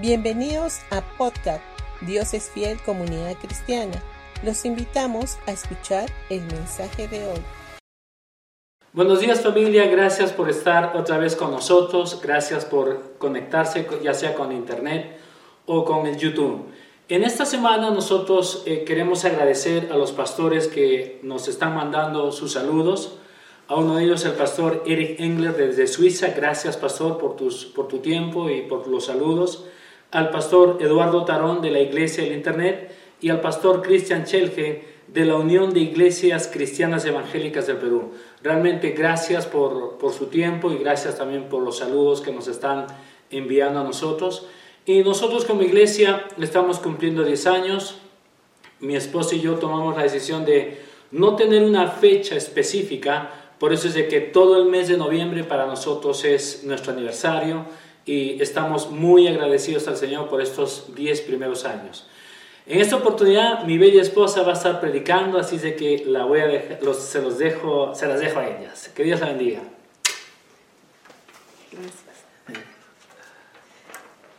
Bienvenidos a Podcast Dios es Fiel Comunidad Cristiana. Los invitamos a escuchar el mensaje de hoy. Buenos días familia, gracias por estar otra vez con nosotros, gracias por conectarse ya sea con internet o con el YouTube. En esta semana nosotros eh, queremos agradecer a los pastores que nos están mandando sus saludos. A uno de ellos el pastor Eric Engler desde Suiza, gracias pastor por, tus, por tu tiempo y por los saludos al pastor Eduardo Tarón de la Iglesia del Internet y al pastor Cristian Chelge de la Unión de Iglesias Cristianas Evangélicas del Perú. Realmente gracias por, por, su tiempo y gracias también por los saludos que nos están enviando a nosotros. Y nosotros como iglesia estamos cumpliendo 10 años. Mi esposa y yo tomamos la decisión de no tener una fecha específica, por eso es de que todo el mes de noviembre para nosotros es nuestro aniversario y estamos muy agradecidos al Señor por estos 10 primeros años. En esta oportunidad mi bella esposa va a estar predicando, así de que la voy a se, los dejo, se las dejo a ellas. Que Dios la bendiga. Gracias.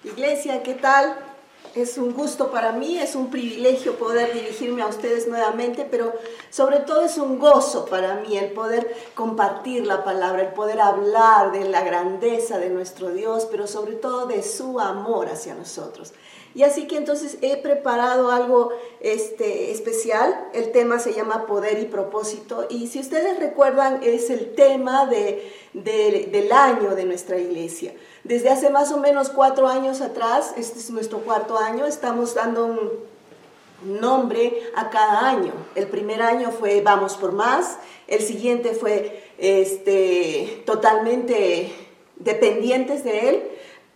Iglesia, ¿qué tal? Es un gusto para mí, es un privilegio poder dirigirme a ustedes nuevamente, pero sobre todo es un gozo para mí el poder compartir la palabra, el poder hablar de la grandeza de nuestro Dios, pero sobre todo de su amor hacia nosotros. Y así que entonces he preparado algo este, especial. El tema se llama Poder y Propósito. Y si ustedes recuerdan, es el tema de, del año de nuestra iglesia. Desde hace más o menos cuatro años atrás, este es nuestro cuarto año, estamos dando un nombre a cada año. El primer año fue Vamos por Más, el siguiente fue este, totalmente dependientes de Él.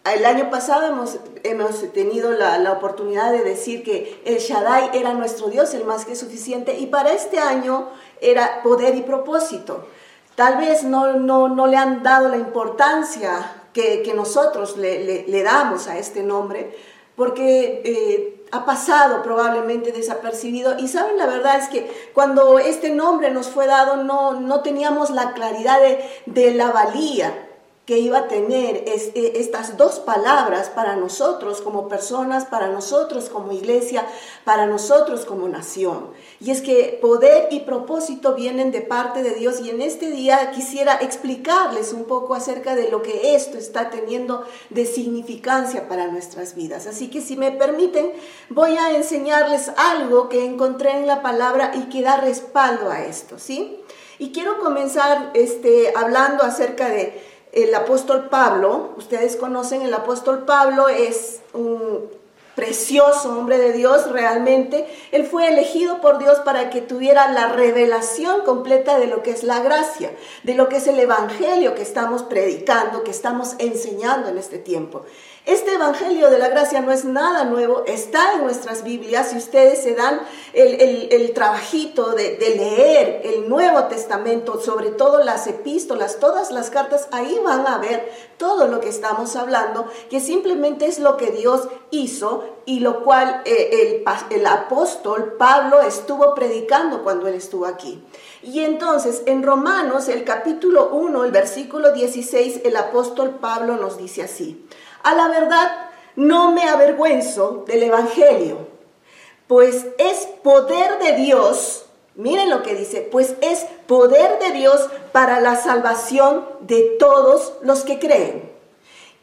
El año pasado hemos, hemos tenido la, la, oportunidad de decir que el Shaddai era nuestro Dios, el más que suficiente, y para este año era poder y propósito. Tal vez no, no, no le han dado la importancia que, nosotros le, damos a este nombre, porque eh, ha pasado probablemente desapercibido. Y saben, la verdad es que cuando este nombre nos fue dado no, no teníamos la claridad de, de la valía que iba a tener e, estas dos palabras para nosotros como personas, para nosotros como iglesia, para nosotros como nación. Y es que poder y propósito vienen de parte de Dios y en este día quisiera explicarles un poco acerca de lo que esto está teniendo de significancia para nuestras vidas. Así que si me permiten, voy a enseñarles algo que encontré en la palabra y que da respaldo a esto, ¿sí? Y quiero comenzar este, hablando acerca de el apóstol Pablo, ustedes conocen, el apóstol Pablo es un precioso hombre de Dios realmente. Él fue elegido por Dios para que tuviera la revelación completa de lo que es la gracia, de lo que es el evangelio que estamos predicando, que estamos enseñando en este tiempo. Este Evangelio de la Gracia no es nada nuevo, está en nuestras Biblias. Si ustedes se dan el, trabajito de, de, leer el Nuevo Testamento, sobre todo las epístolas, todas las cartas, ahí van a ver todo lo que estamos hablando, que simplemente es lo que Dios hizo y lo cual eh, el, el apóstol Pablo estuvo predicando cuando él estuvo aquí. Y entonces en Romanos, el capítulo 1, el versículo 16, el apóstol Pablo nos dice así. A la verdad, no me avergüenzo del Evangelio, pues es poder de Dios, miren lo que dice, pues es poder de Dios para la salvación de todos los que creen.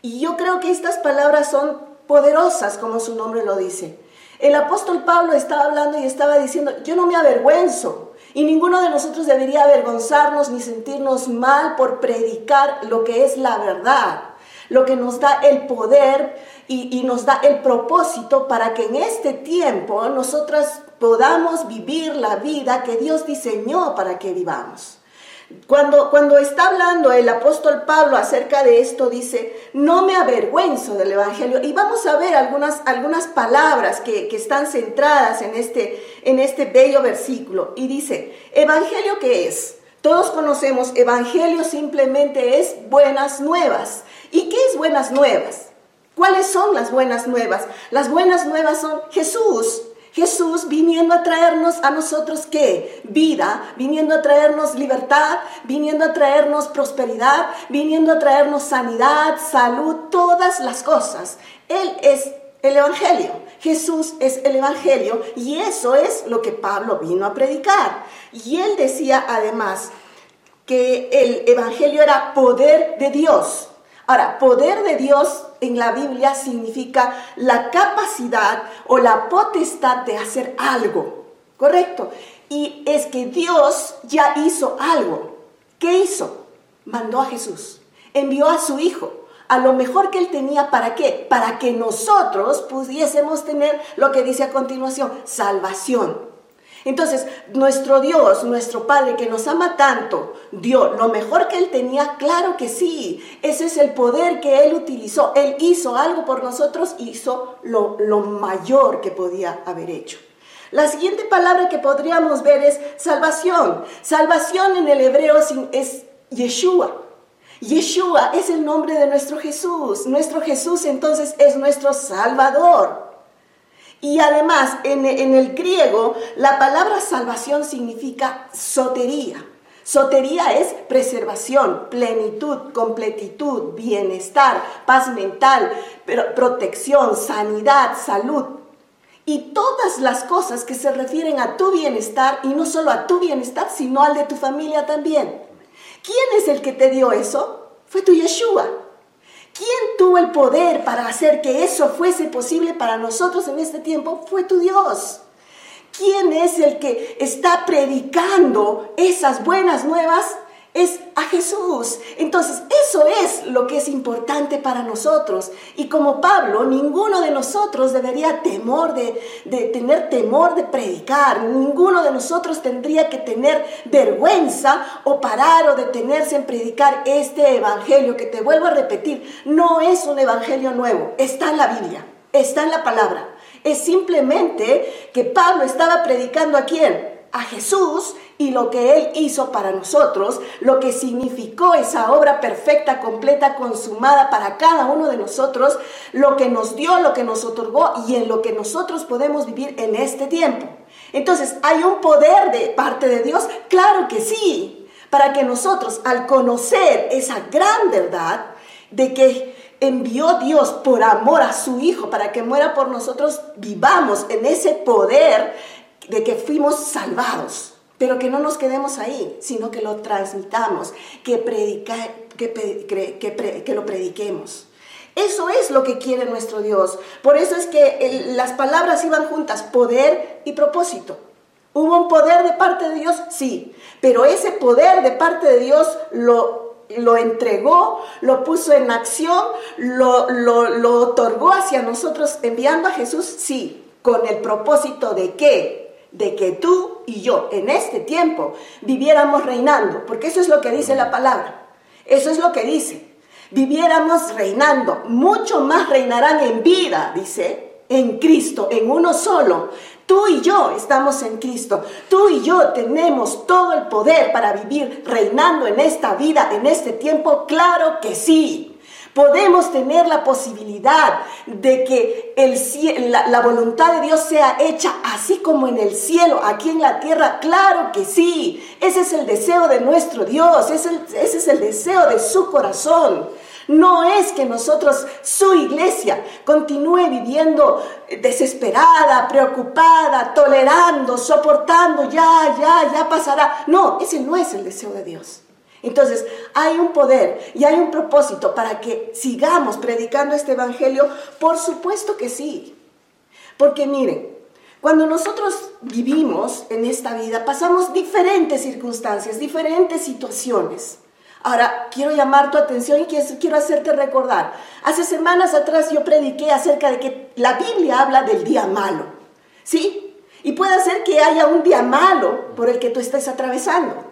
Y yo creo que estas palabras son poderosas, como su nombre lo dice. El apóstol Pablo estaba hablando y estaba diciendo, yo no me avergüenzo. Y ninguno de nosotros debería avergonzarnos ni sentirnos mal por predicar lo que es la verdad lo que nos da el poder y, nos da el propósito para que en este tiempo nosotras podamos vivir la vida que Dios diseñó para que vivamos. Cuando, cuando está hablando el apóstol Pablo acerca de esto, dice, no me avergüenzo del Evangelio. Y vamos a ver algunas, algunas palabras que, que están centradas en este, en este bello versículo. Y dice, ¿Evangelio qué es? Todos conocemos, Evangelio simplemente es buenas nuevas. ¿Y qué es buenas nuevas? ¿Cuáles son las buenas nuevas? Las buenas nuevas son Jesús. Jesús viniendo a traernos a nosotros qué? Vida, viniendo a traernos libertad, viniendo a traernos prosperidad, viniendo a traernos sanidad, salud, todas las cosas. Él es el Evangelio. Jesús es el Evangelio y eso es lo que Pablo vino a predicar. Y él decía además que el Evangelio era poder de Dios. Ahora, poder de Dios en la Biblia significa la capacidad o la potestad de hacer algo, ¿correcto? Y es que Dios ya hizo algo. ¿Qué hizo? Mandó a Jesús, envió a su Hijo, a lo mejor que él tenía, ¿para qué? Para que nosotros pudiésemos tener lo que dice a continuación, salvación. Entonces, nuestro Dios, nuestro Padre que nos ama tanto, dio lo mejor que Él tenía, claro que sí. Ese es el poder que Él utilizó. Él hizo algo por nosotros, hizo lo, lo mayor que podía haber hecho. La siguiente palabra que podríamos ver es salvación. Salvación en el hebreo es Yeshua. Yeshua es el nombre de nuestro Jesús. Nuestro Jesús entonces es nuestro Salvador. Y además, en, el griego, la palabra salvación significa sotería. Sotería es preservación, plenitud, completitud, bienestar, paz mental, protección, sanidad, salud. Y todas las cosas que se refieren a tu bienestar, y no solo a tu bienestar, sino al de tu familia también. ¿Quién es el que te dio eso? Fue tu Yeshua. ¿Quién tuvo el poder para hacer que eso fuese posible para nosotros en este tiempo? Fue tu Dios. ¿Quién es el que está predicando esas buenas nuevas? Es a Jesús. Entonces, eso es lo que es importante para nosotros. Y como Pablo, ninguno de nosotros debería temor de, tener temor de predicar. Ninguno de nosotros tendría que tener vergüenza o parar o detenerse en predicar este evangelio que te vuelvo a repetir, no es un evangelio nuevo, está en la Biblia, está en la palabra. Es simplemente que Pablo estaba predicando a quién? A Jesús y lo que Él hizo para nosotros, lo que significó esa obra perfecta, completa, consumada para cada uno de nosotros, lo que nos dio, lo que nos otorgó y en lo que nosotros podemos vivir en este tiempo. Entonces, ¿hay un poder de parte de Dios? Claro que sí, para que nosotros al conocer esa gran verdad de que envió Dios por amor a su Hijo para que muera por nosotros, vivamos en ese poder de que fuimos salvados pero que no nos quedemos ahí, sino que lo transmitamos, que, predica, que, lo prediquemos. Eso es lo que quiere nuestro Dios. Por eso es que las palabras iban juntas, poder y propósito. ¿Hubo un poder de parte de Dios? Sí, pero ese poder de parte de Dios lo, lo entregó, lo puso en acción, lo, lo, lo otorgó hacia nosotros enviando a Jesús, sí, con el propósito de qué? De que tú y yo en este tiempo viviéramos reinando, porque eso es lo que dice la palabra, eso es lo que dice, viviéramos reinando, mucho más reinarán en vida, dice, en Cristo, en uno solo. Tú y yo estamos en Cristo, tú y yo tenemos todo el poder para vivir reinando en esta vida, en este tiempo, claro que sí. Podemos tener la posibilidad de que el, la, voluntad de Dios sea hecha así como en el cielo, aquí en la tierra. Claro que sí. Ese es el deseo de nuestro Dios. Ese es el deseo de su corazón. No es que nosotros, su iglesia, continúe viviendo desesperada, preocupada, tolerando, soportando, ya, ya, ya pasará. No, ese no es el deseo de Dios. Entonces, hay un poder y hay un propósito para que sigamos predicando este Evangelio. Por supuesto que sí. Porque miren, cuando nosotros vivimos en esta vida, pasamos diferentes circunstancias, diferentes situaciones. Ahora, quiero llamar tu atención y quiero hacerte recordar. Hace semanas atrás yo prediqué acerca de que la Biblia habla del día malo. ¿Sí? Y puede ser que haya un día malo por el que tú estés atravesando.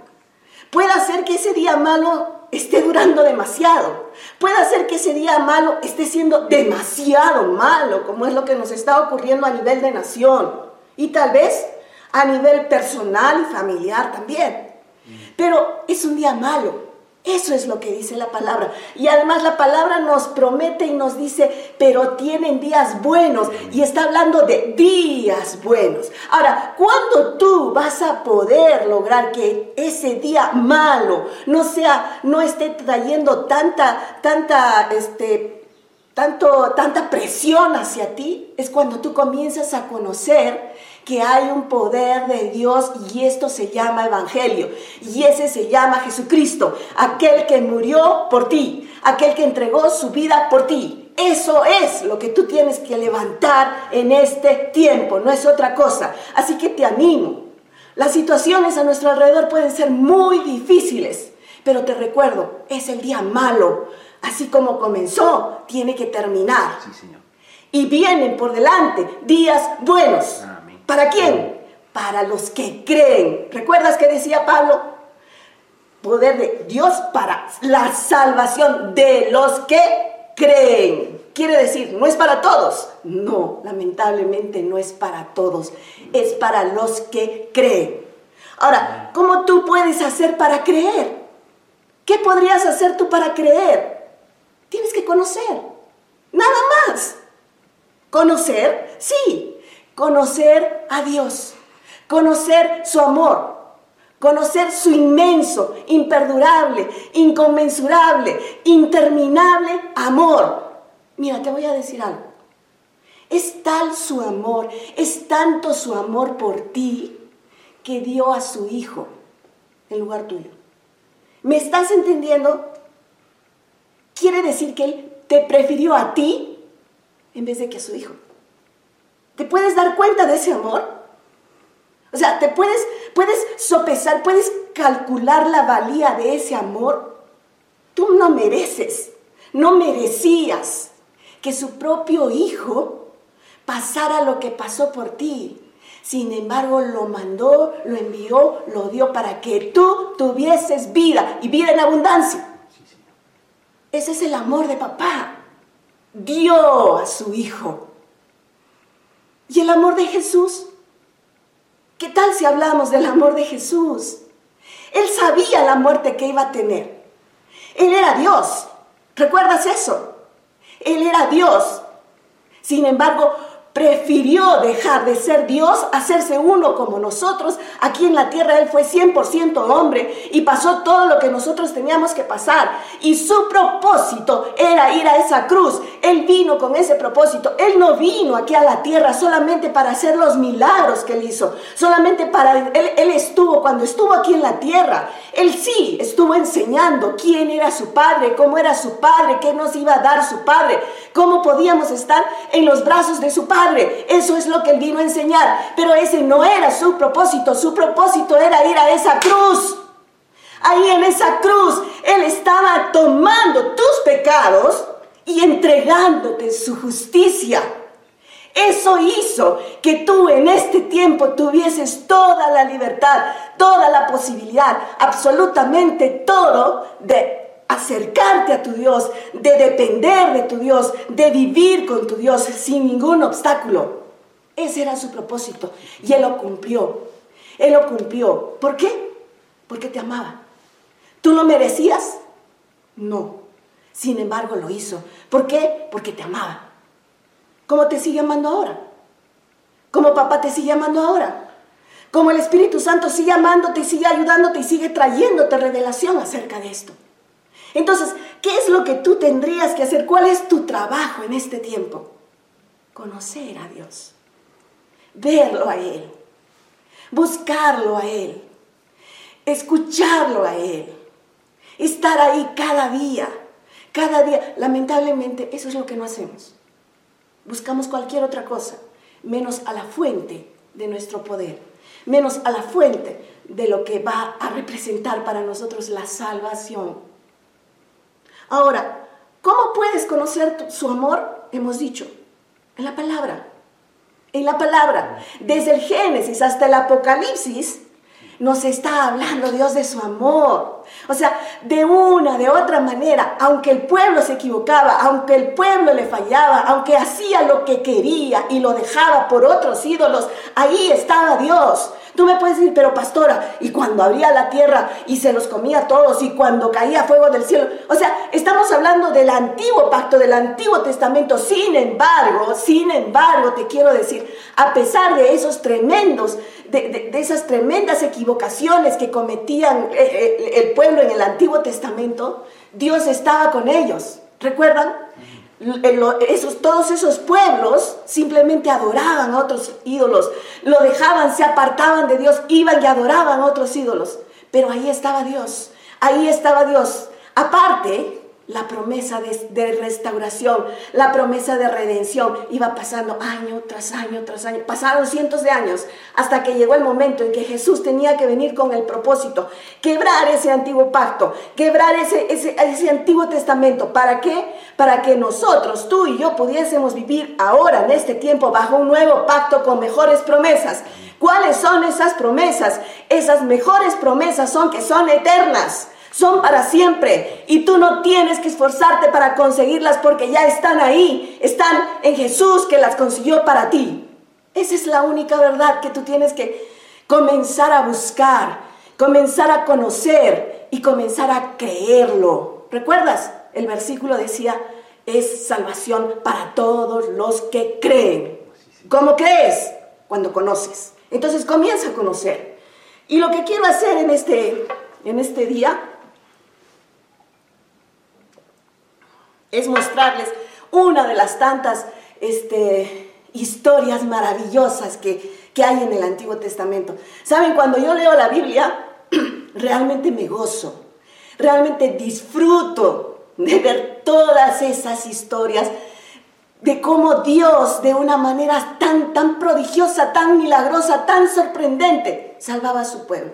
Puede ser que ese día malo esté durando demasiado. Puede ser que ese día malo esté siendo demasiado malo, como es lo que nos está ocurriendo a nivel de nación. Y tal vez a nivel personal y familiar también. Pero es un día malo. Eso es lo que dice la palabra. Y además la palabra nos promete y nos dice, pero tienen días buenos. Y está hablando de días buenos. Ahora, ¿cuándo tú vas a poder lograr que ese día malo no sea, no esté trayendo tanta, tanta, este, tanto, tanta presión hacia ti? Es cuando tú comienzas a conocer que hay un poder de Dios y esto se llama evangelio. Y ese se llama Jesucristo, aquel que murió por ti, aquel que entregó su vida por ti. Eso es lo que tú tienes que levantar en este tiempo, no es otra cosa. Así que te animo. Las situaciones a nuestro alrededor pueden ser muy difíciles, pero te recuerdo, es el día malo. Así como comenzó, tiene que terminar. Sí, Señor. Y vienen por delante días buenos. ¿Para quién? Para los que creen. ¿Recuerdas que decía Pablo? Poder de Dios para la salvación de los que creen. Quiere decir, no es para todos. No, lamentablemente no es para todos. Es para los que creen. Ahora, ¿cómo tú puedes hacer para creer? ¿Qué podrías hacer tú para creer? Tienes que conocer. Nada más. ¿Conocer? Sí, conocer a Dios, conocer su amor, conocer su inmenso, imperdurable, inconmensurable, interminable amor. Mira, te voy a decir algo. Es tal su amor, es tanto su amor por ti que dio a su hijo en lugar tuyo. ¿Me estás entendiendo? Quiere decir que Él te prefirió a ti en vez de que a su hijo. ¿Te puedes dar cuenta de ese amor? O sea, ¿te puedes, puedes sopesar, puedes calcular la valía de ese amor? Tú no mereces, no merecías que su propio hijo pasara lo que pasó por ti. Sin embargo, lo mandó, lo envió, lo dio para que tú tuvieses vida y vida en abundancia. Ese es el amor de papá. Dio a su hijo ¿Y el amor de Jesús? ¿Qué tal si hablamos del amor de Jesús? Él sabía la muerte que iba a tener. Él era Dios. ¿Recuerdas eso? Él era Dios. Sin embargo, prefirió dejar de ser Dios, hacerse uno como nosotros. Aquí en la tierra Él fue 100% hombre y pasó todo lo que nosotros teníamos que pasar. Y su propósito era ir a esa cruz. Él vino con ese propósito. Él no vino aquí a la tierra solamente para hacer los milagros que Él hizo. Solamente para... Él, él estuvo, cuando estuvo aquí en la tierra, Él sí estuvo enseñando quién era su Padre, cómo era su Padre, qué nos iba a dar su Padre, cómo podíamos estar en los brazos de su Padre eso es lo que él vino a enseñar. Pero ese no era su propósito. Su propósito era ir a esa cruz. Ahí en esa cruz, Él estaba tomando tus pecados y entregándote su justicia. Eso hizo que tú en este tiempo tuvieses toda la libertad, toda la posibilidad, absolutamente todo de acercarte a tu Dios, de depender de tu Dios, de vivir con tu Dios sin ningún obstáculo. Ese era su propósito y Él lo cumplió. Él lo cumplió. ¿Por qué? Porque te amaba. ¿Tú lo merecías? No. Sin embargo, lo hizo. ¿Por qué? Porque te amaba. ¿Cómo te sigue amando ahora? ¿Cómo papá te sigue amando ahora? Como el Espíritu Santo sigue amándote y sigue ayudándote y sigue trayéndote revelación acerca de esto. Entonces, ¿qué es lo que tú tendrías que hacer? ¿Cuál es tu trabajo en este tiempo? Conocer a Dios, verlo a Él, buscarlo a Él, escucharlo a Él, estar ahí cada día, cada día. Lamentablemente, eso es lo que no hacemos. Buscamos cualquier otra cosa, menos a la fuente de nuestro poder, menos a la fuente de lo que va a representar para nosotros la salvación Ahora, ¿cómo puedes conocer su amor? Hemos dicho, en la palabra. En la palabra. Desde el Génesis hasta el Apocalipsis nos está hablando Dios de su amor. O sea, de una, de otra manera, aunque el pueblo se equivocaba, aunque el pueblo le fallaba, aunque hacía lo que quería y lo dejaba por otros ídolos, ahí estaba Dios. Tú me puedes decir, pero pastora, y cuando abría la tierra y se los comía a todos, y cuando caía fuego del cielo. O sea, estamos hablando del antiguo pacto, del antiguo testamento. Sin embargo, sin embargo, te quiero decir, a pesar de esos tremendos, de, esas tremendas equivocaciones que cometían eh, eh, el pueblo en el Antiguo Testamento, Dios estaba con ellos. ¿Recuerdan? Esos, todos esos pueblos simplemente adoraban a otros ídolos, lo dejaban, se apartaban de Dios, iban y adoraban a otros ídolos. Pero ahí estaba Dios, ahí estaba Dios. Aparte, la promesa de, restauración, la promesa de redención iba pasando año tras año tras año. Pasaron cientos de años hasta que llegó el momento en que Jesús tenía que venir con el propósito, quebrar ese antiguo pacto, quebrar ese, ese, ese antiguo testamento. ¿Para qué? Para que nosotros, tú y yo, pudiésemos vivir ahora, en este tiempo, bajo un nuevo pacto con mejores promesas. ¿Cuáles son esas promesas? Esas mejores promesas son que son eternas son para siempre y tú no tienes que esforzarte para conseguirlas porque ya están ahí, están en Jesús que las consiguió para ti. Esa es la única verdad que tú tienes que comenzar a buscar, comenzar a conocer y comenzar a creerlo. ¿Recuerdas? El versículo decía, es salvación para todos los que creen. ¿Cómo crees? Cuando conoces. Entonces comienza a conocer. Y lo que quiero hacer en este, en este día es mostrarles una de las tantas este, historias maravillosas que, hay en el Antiguo Testamento. Saben, cuando yo leo la Biblia, realmente me gozo, realmente disfruto de ver todas esas historias de cómo Dios, de una manera tan, tan prodigiosa, tan milagrosa, tan sorprendente, salvaba a su pueblo.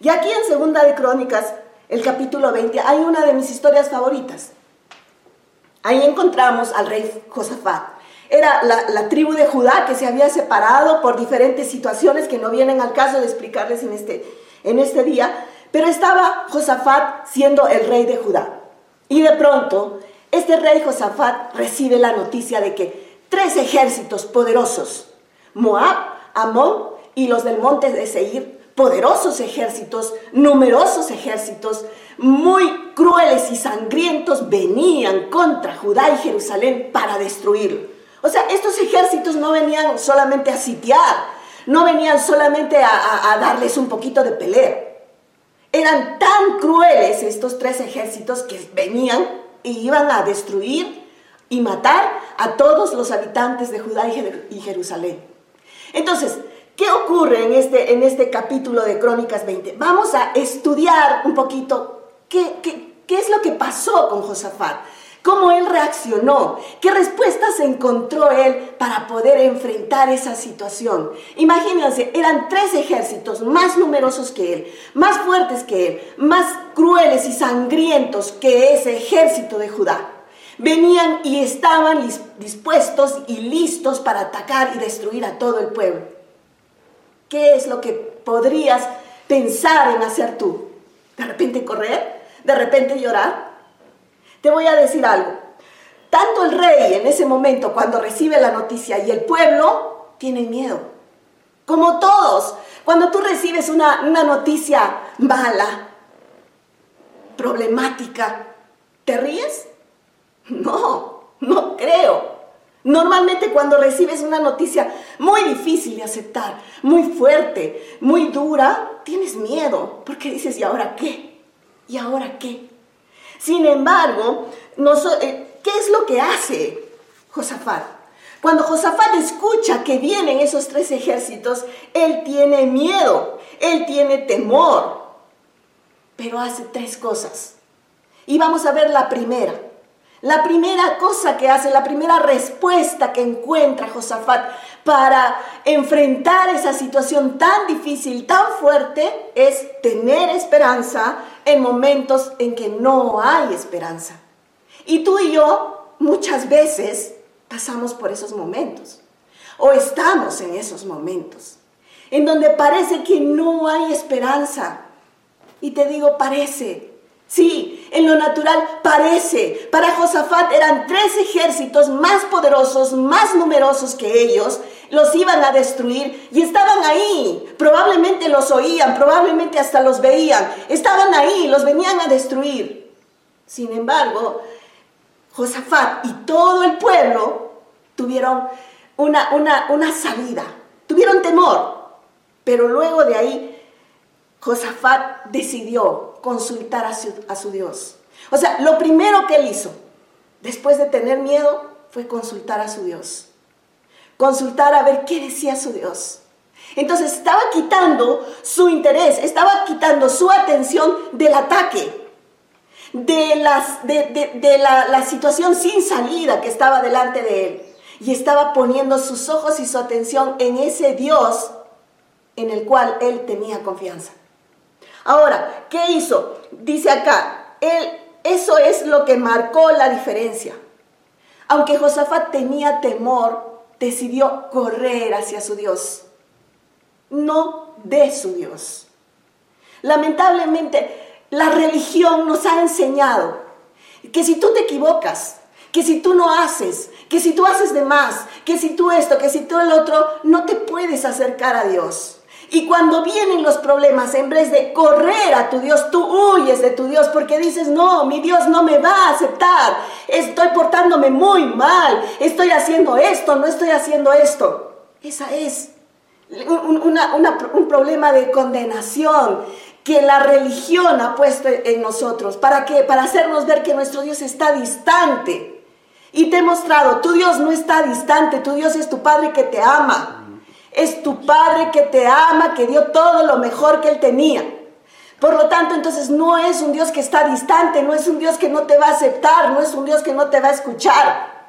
Y aquí en Segunda de Crónicas, el capítulo 20, hay una de mis historias favoritas. Ahí encontramos al rey Josafat. Era la, tribu de Judá que se había separado por diferentes situaciones que no vienen al caso de explicarles en este, en este día, pero estaba Josafat siendo el rey de Judá. Y de pronto, este rey Josafat recibe la noticia de que tres ejércitos poderosos, Moab, Amón y los del monte de Seir, poderosos ejércitos, numerosos ejércitos, muy crueles y sangrientos venían contra Judá y Jerusalén para destruirlo. O sea, estos ejércitos no venían solamente a sitiar, no venían solamente a, darles un poquito de pelea. Eran tan crueles estos tres ejércitos que venían y iban a destruir y matar a todos los habitantes de Judá y Jerusalén. Entonces, ¿qué ocurre en este, en este capítulo de Crónicas 20? Vamos a estudiar un poquito ¿Qué, es lo que pasó con Josafat? ¿Cómo él reaccionó? ¿Qué respuestas encontró él para poder enfrentar esa situación? Imagínense, eran tres ejércitos más numerosos que él, más fuertes que él, más crueles y sangrientos que ese ejército de Judá. Venían y estaban dispuestos y listos para atacar y destruir a todo el pueblo. ¿Qué es lo que podrías pensar en hacer tú? ¿De repente correr? de repente llorar? Te voy a decir algo. Tanto el rey en ese momento cuando recibe la noticia y el pueblo tienen miedo. Como todos, cuando tú recibes una, una noticia mala, problemática, ¿te ríes? No, no creo. Normalmente cuando recibes una noticia muy difícil de aceptar, muy fuerte, muy dura, tienes miedo, porque dices, ¿y ahora qué? ¿y ahora qué? Sin embargo, eh, ¿qué es lo que hace Josafat? Cuando Josafat escucha que vienen esos tres ejércitos, él tiene miedo, él tiene temor, pero hace tres cosas. Y vamos a ver la primera. La primera cosa que hace, la primera respuesta que encuentra Josafat para enfrentar esa situación tan difícil, tan fuerte, es tener esperanza en momentos en que no hay esperanza. Y tú y yo muchas veces pasamos por esos momentos o estamos en esos momentos en donde parece que no hay esperanza. Y te digo, parece, Sí, en lo natural parece. Para Josafat eran tres ejércitos más poderosos, más numerosos que ellos. los iban a destruir y estaban ahí. Probablemente los oían, probablemente hasta los veían. Estaban ahí, los venían a destruir. Sin embargo, Josafat y todo el pueblo tuvieron una, una, una salida, tuvieron temor. Pero luego de ahí, Josafat decidió consultar a su, Dios. O sea, lo primero que él hizo, después de tener miedo, fue consultar a su Dios. Consultar a ver qué decía su Dios. Entonces estaba quitando su interés, estaba quitando su atención del ataque, de, la situación sin salida que estaba delante de él. Y estaba poniendo sus ojos y su atención en ese Dios en el cual él tenía confianza. Ahora, ¿qué hizo? Dice acá, él, eso es lo que marcó la diferencia. Aunque Josafat tenía temor, decidió correr hacia su Dios, no de su Dios. Lamentablemente, la religión nos ha enseñado que si tú te equivocas, que si tú no haces, que si tú haces de más, que si tú esto, que si tú el otro, no te puedes acercar a Dios. Y cuando vienen los problemas, en vez de correr a tu Dios, tú huyes de tu Dios porque dices, no, mi Dios no me va a aceptar. Estoy portándome muy mal. Estoy haciendo esto, no estoy haciendo esto. Esa es un, problema de condenación que la religión ha puesto en nosotros. ¿Para qué? Para hacernos ver que nuestro Dios está distante. Y te he mostrado, tu Dios no está distante, tu Dios es tu Padre que te ama. Es tu Padre que te ama, que dio todo lo mejor que Él tenía. Por lo tanto, entonces no es un Dios que está distante, no es un Dios que no te va a aceptar, no es un Dios que no te va a escuchar.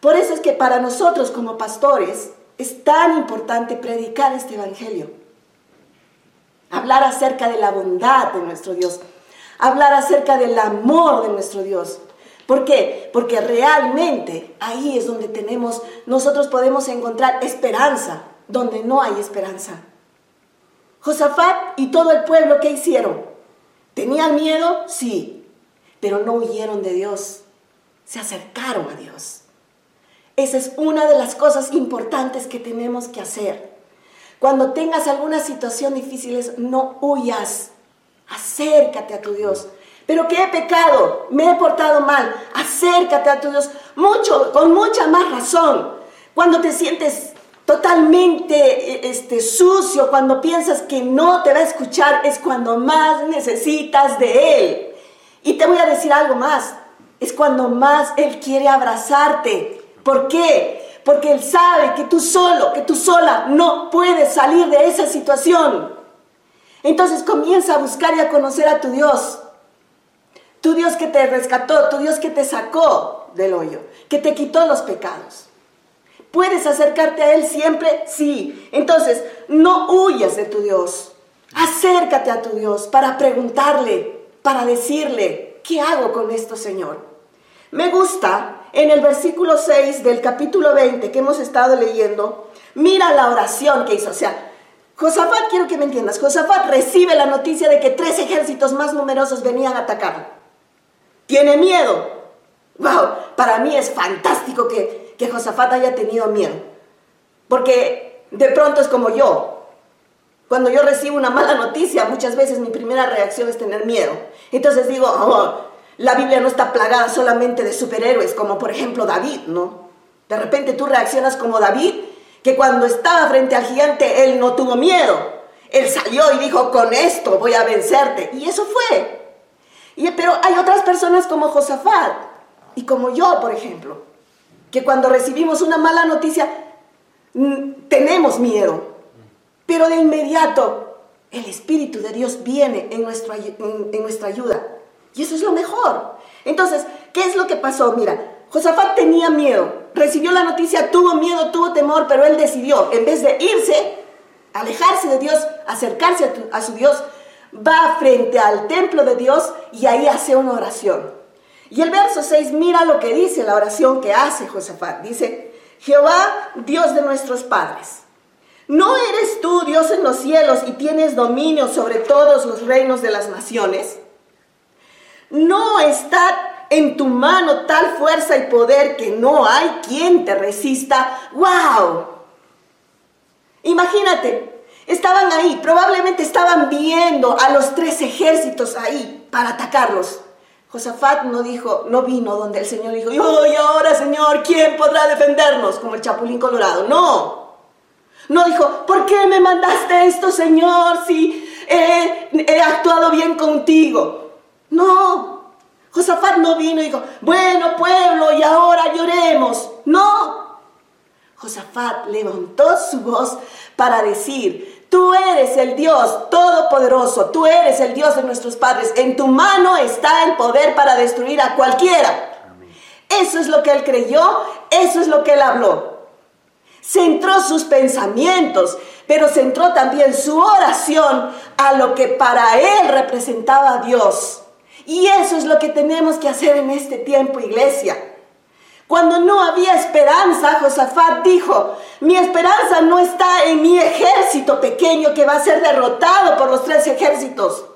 Por eso es que para nosotros como pastores es tan importante predicar este Evangelio. Hablar acerca de la bondad de nuestro Dios, hablar acerca del amor de nuestro Dios, ¿Por qué? Porque realmente ahí es donde tenemos, nosotros podemos encontrar esperanza, donde no hay esperanza. Josafat y todo el pueblo, ¿qué hicieron? ¿Tenían miedo? Sí, pero no huyeron de Dios, se acercaron a Dios. Esa es una de las cosas importantes que tenemos que hacer. Cuando tengas alguna situación difícil, no huyas, acércate a tu Dios pero que he pecado, me he portado mal, acércate a tu Dios mucho, con mucha más razón. Cuando te sientes totalmente e, este, sucio, cuando piensas que no te va a escuchar, es cuando más necesitas de Él. Y te voy a decir algo más, es cuando más Él quiere abrazarte. ¿Por qué? Porque Él sabe que tú solo, que tú sola no puedes salir de esa situación. Entonces comienza a buscar y a conocer a tu Dios. Tu Dios que te rescató, tu Dios que te sacó del hoyo, que te quitó los pecados. ¿Puedes acercarte a Él siempre? Sí. Entonces, no huyas de tu Dios. Acércate a tu Dios para preguntarle, para decirle, ¿qué hago con esto, Señor? Me gusta en el versículo 6 del capítulo 20 que hemos estado leyendo, mira la oración que hizo. O sea, Josafat, quiero que me entiendas, Josafat recibe la noticia de que tres ejércitos más numerosos venían a atacarlo tiene miedo. ¡Wow! Para mí es fantástico que, que Josafat haya tenido miedo. Porque de pronto es como yo. Cuando yo recibo una mala noticia, muchas veces mi primera reacción es tener miedo. Entonces digo, oh, la Biblia no está plagada solamente de superhéroes, como por ejemplo David, ¿no? De repente tú reaccionas como David, que cuando estaba frente al gigante, él no tuvo miedo. Él salió y dijo, con esto voy a vencerte. Y eso fue pero hay otras personas como Josafat y como yo, por ejemplo, que cuando recibimos una mala noticia mm, tenemos miedo, pero de inmediato el Espíritu de Dios viene en, nuestro, en nuestra ayuda. Y eso es lo mejor. Entonces, ¿qué es lo que pasó? Mira, Josafat tenía miedo, recibió la noticia, tuvo miedo, tuvo temor, pero él decidió, en vez de irse, alejarse de Dios, acercarse a su Dios, va frente al templo de Dios y ahí hace una oración. Y el verso 6, mira lo que dice la oración que hace Josafat. Dice, Jehová, Dios de nuestros padres, ¿no eres tú Dios en los cielos y tienes dominio sobre todos los reinos de las naciones? ¿No está en tu mano tal fuerza y poder que no hay quien te resista. ¡Wow! Imagínate, estaban ahí, probablemente estaban viendo a los tres ejércitos ahí para atacarlos. Josafat no dijo, no vino donde el Señor dijo, y ahora Señor, ¿quién podrá defendernos? Como el Chapulín Colorado. No. No dijo, ¿por qué me mandaste esto, Señor, si he actuado bien contigo? No. Josafat no vino y dijo, bueno pueblo, y ahora lloremos. No. Josafat levantó su voz para decir, Tú eres el Dios todopoderoso, tú eres el Dios de nuestros padres. En tu mano está el poder para destruir a cualquiera. Eso es lo que él creyó, eso es lo que él habló. Centró sus pensamientos, pero centró también su oración a lo que para él representaba a Dios. Y eso es lo que tenemos que hacer en este tiempo, iglesia. Cuando no había esperanza, Josafat dijo, mi esperanza no está en mi ejército pequeño que va a ser derrotado por los tres ejércitos.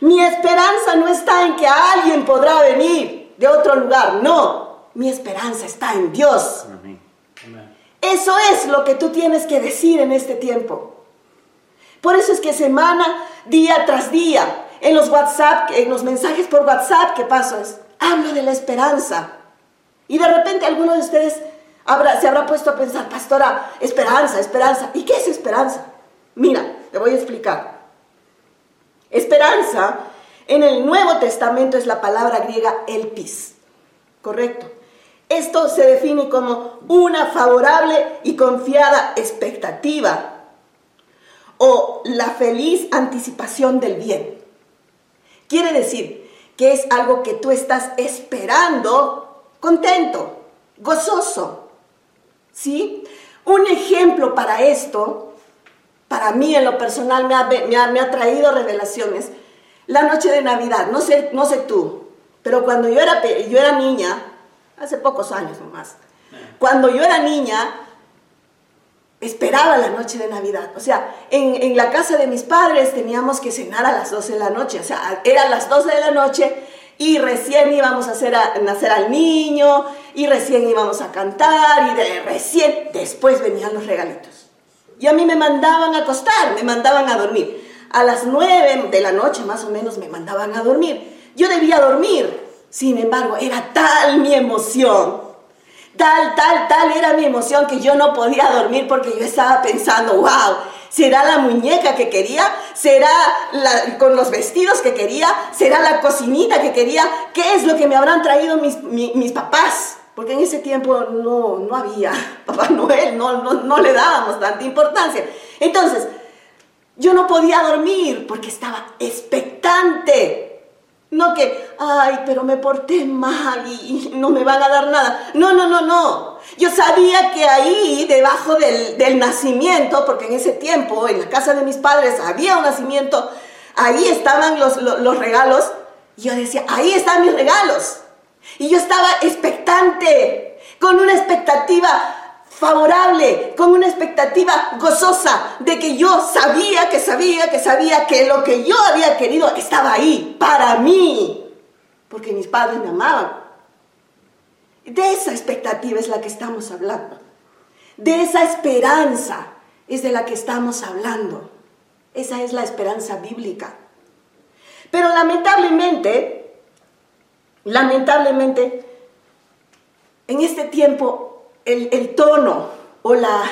Mi esperanza no está en que alguien podrá venir de otro lugar. No, mi esperanza está en Dios. Eso es lo que tú tienes que decir en este tiempo. Por eso es que semana, día tras día, en los WhatsApp, en los mensajes por WhatsApp que paso, es, hablo de la esperanza. Y de repente alguno de ustedes se habrá puesto a pensar, pastora, esperanza, esperanza. ¿Y qué es esperanza? Mira, te voy a explicar. Esperanza en el Nuevo Testamento es la palabra griega elpis, ¿correcto? Esto se define como una favorable y confiada expectativa o la feliz anticipación del bien. Quiere decir que es algo que tú estás esperando contento, gozoso. ¿Sí? Un ejemplo para esto, para mí en lo personal me ha, traído revelaciones. La noche de Navidad, no sé, no sé tú, pero cuando yo era, yo era niña, hace pocos años nomás, cuando yo era niña, esperaba la noche de Navidad. O sea, en, en, la casa de mis padres teníamos que cenar a las 12 de la noche. O sea, eran las 12 de la noche y recién íbamos a hacer nacer al niño, y recién íbamos a cantar, y de recién después venían los regalitos. Y a mí me mandaban a acostar, me mandaban a dormir. A las nueve de la noche más o menos me mandaban a dormir. Yo debía dormir, sin embargo, era tal mi emoción, tal, tal, tal era mi emoción que yo no podía dormir porque yo estaba pensando, wow, ¿Será la muñeca que quería? ¿Será con los vestidos que quería? ¿Será la cocinita que quería? ¿Qué es lo que me habrán traído mis, papás? Porque en ese tiempo no, no había Papá Noel, no, no, no le dábamos tanta importancia. Entonces, yo no podía dormir porque estaba expectante no que, ay, pero me porté mal y, no me van a dar nada. No, no, no, no. Yo sabía que ahí, debajo del, nacimiento, porque en ese tiempo, en la casa de mis padres, había un nacimiento, ahí estaban los, los regalos. Y yo decía, ahí están mis regalos. Y yo estaba expectante, con una expectativa favorable, con una expectativa gozosa de que yo sabía, que sabía, que sabía que lo que yo había querido estaba ahí, para mí, porque mis padres me amaban. De esa expectativa es la que estamos hablando. De esa esperanza es de la que estamos hablando. Esa es la esperanza bíblica. Pero lamentablemente, lamentablemente, en este tiempo el, tono o la,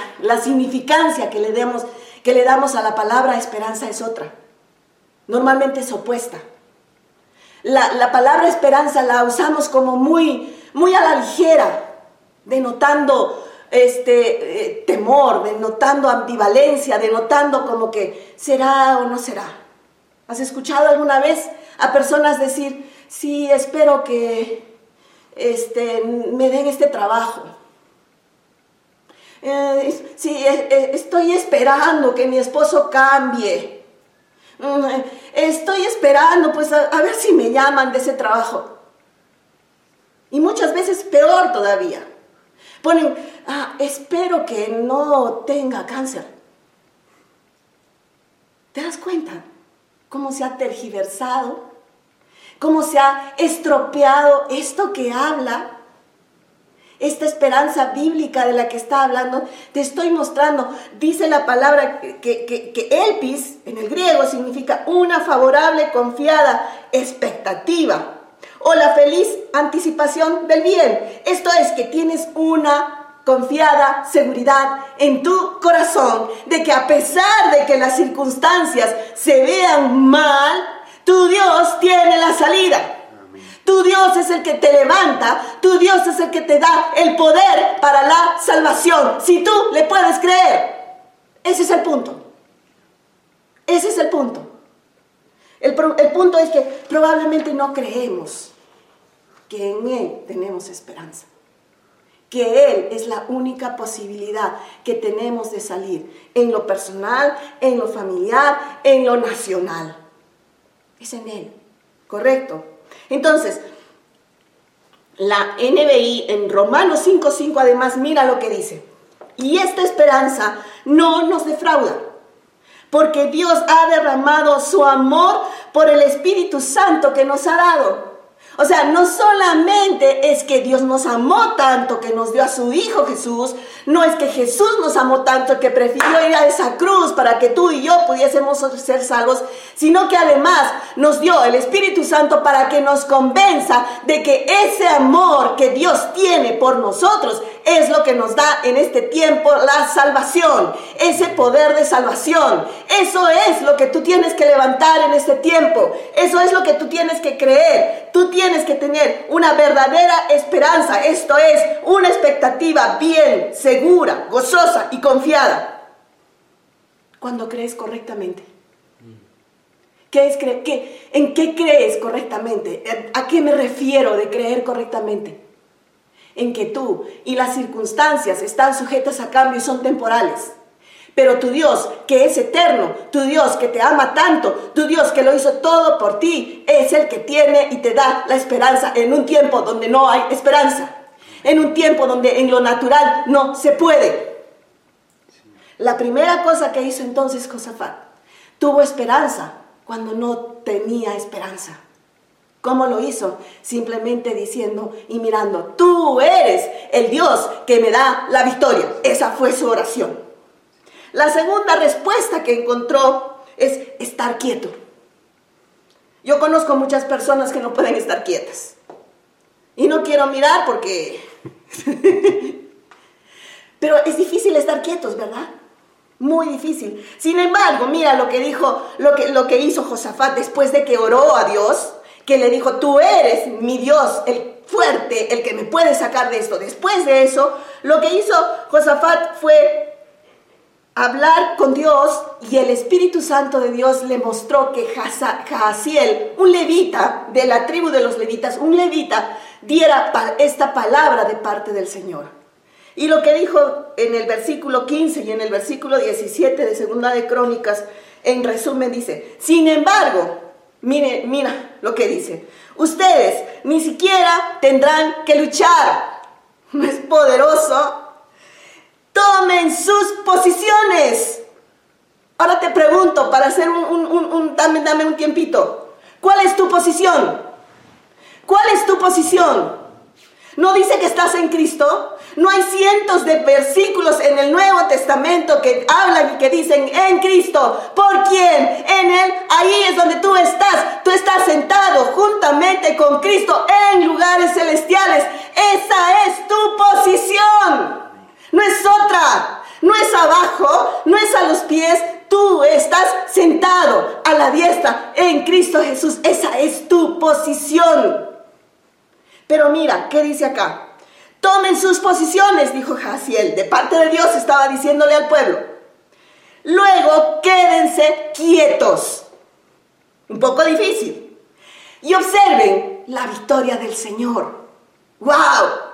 significancia que le, demos, que le damos a la palabra esperanza es otra. Normalmente es opuesta. La, palabra esperanza la usamos como muy, muy a la ligera, denotando este, eh, temor, denotando ambivalencia, denotando como que será o no será. ¿Has escuchado alguna vez a personas decir, sí, espero que este, me den este trabajo? Eh, eh, eh, estoy esperando que mi esposo cambie. Mm, estoy esperando, pues, a, ver si me llaman de ese trabajo. Y muchas veces peor todavía. Ponen, ah, espero que no tenga cáncer. ¿Te das cuenta cómo se ha tergiversado? cómo se ha estropeado esto que habla esta esperanza bíblica de la que está hablando, te estoy mostrando. Dice la palabra que, que, elpis en el griego significa una favorable, confiada expectativa o la feliz anticipación del bien. Esto es que tienes una confiada seguridad en tu corazón de que a pesar de que las circunstancias se vean mal, tu Dios tiene la salida. Tu Dios es el que te levanta, tu Dios es el que te da el poder para la salvación. Si tú le puedes creer, ese es el punto. Ese es el punto. El, punto es que probablemente no creemos que en Él tenemos esperanza que Él es la única posibilidad que tenemos de salir en lo personal, en lo familiar, en lo nacional. Es en Él, ¿correcto? Entonces, la NBI en Romanos 5.5 además mira lo que dice. Y esta esperanza no nos defrauda, porque Dios ha derramado su amor por el Espíritu Santo que nos ha dado. O sea, no solamente es que Dios nos amó tanto que nos dio a su Hijo Jesús, no es que Jesús nos amó tanto que prefirió ir a esa cruz para que tú y yo pudiésemos ser salvos, sino que además nos dio el Espíritu Santo para que nos convenza de que ese amor que Dios tiene por nosotros es lo que nos da en este tiempo la salvación, ese poder de salvación. Eso es lo que tú tienes que levantar en este tiempo, eso es lo que tú tienes que creer. Tú tienes que tener una verdadera esperanza, esto es, una expectativa bien, segura, gozosa y confiada. Cuando crees correctamente. ¿Qué es qué, ¿En qué crees correctamente? ¿A qué me refiero de creer correctamente? En que tú y las circunstancias están sujetas a cambio y son temporales. Pero tu Dios, que es eterno, tu Dios que te ama tanto, tu Dios que lo hizo todo por ti, es el que tiene y te da la esperanza en un tiempo donde no hay esperanza. En un tiempo donde en lo natural no se puede. La primera cosa que hizo entonces Josafat, tuvo esperanza cuando no tenía esperanza. ¿Cómo lo hizo? Simplemente diciendo y mirando, tú eres el Dios que me da la victoria. Esa fue su oración. La segunda respuesta que encontró es estar quieto. Yo conozco muchas personas que no pueden estar quietas. Y no quiero mirar porque... Pero es difícil estar quietos, ¿verdad? Muy difícil. Sin embargo, mira lo que dijo, lo que, lo que hizo Josafat después de que oró a Dios, que le dijo, tú eres mi Dios, el fuerte, el que me puede sacar de esto. Después de eso, lo que hizo Josafat fue hablar con Dios y el Espíritu Santo de Dios le mostró que Jaasiel, un levita de la tribu de los levitas, un levita, diera esta palabra de parte del Señor. Y lo que dijo en el versículo 15 y en el versículo 17 de Segunda de Crónicas, en resumen dice, sin embargo, mire, mira lo que dice, ustedes ni siquiera tendrán que luchar. ¿No es poderoso? Tomen sus posiciones. Ahora te pregunto, para hacer un, dame, dame un tiempito. ¿Cuál es tu posición? ¿Cuál es tu posición? ¿No dice que estás en Cristo? No hay cientos de versículos en el Nuevo Testamento que hablan y que dicen en Cristo. ¿Por quién? En Él. Ahí es donde tú estás. Tú estás sentado juntamente con Cristo en lugares celestiales. Esa es tu posición. No es otra, no es abajo, no es a los pies. Tú estás sentado a la diestra en Cristo Jesús. Esa es tu posición. Pero mira, ¿qué dice acá? Tomen sus posiciones, dijo Jaciel. De parte de Dios estaba diciéndole al pueblo. Luego quédense quietos. Un poco difícil. Y observen la victoria del Señor. ¡Wow!